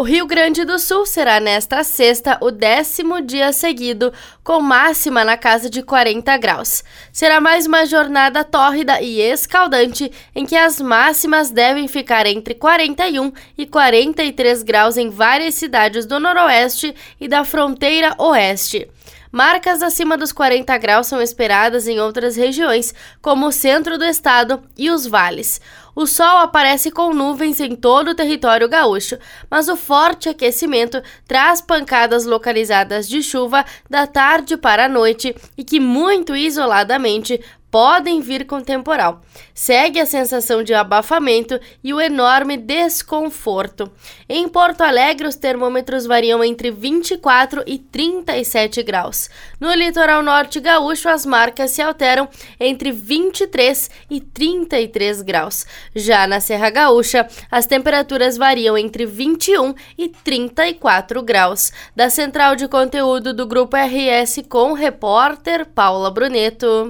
O Rio Grande do Sul será nesta sexta o décimo dia seguido com máxima na casa de 40 graus. Será mais uma jornada tórrida e escaldante em que as máximas devem ficar entre 41 e 43 graus em várias cidades do noroeste e da fronteira oeste. Marcas acima dos 40 graus são esperadas em outras regiões, como o centro do estado e os vales. O sol aparece com nuvens em todo o território gaúcho, mas o forte aquecimento traz pancadas localizadas de chuva da tarde para a noite e que, muito isoladamente, podem vir com temporal. Segue a sensação de abafamento e o enorme desconforto. Em Porto Alegre, os termômetros variam entre 24 e 37 graus. No litoral norte gaúcho, as marcas se alteram entre 23 e 33 graus. Já na Serra Gaúcha, as temperaturas variam entre 21 e 34 graus. Da central de conteúdo do Grupo RS com o repórter Paula Bruneto.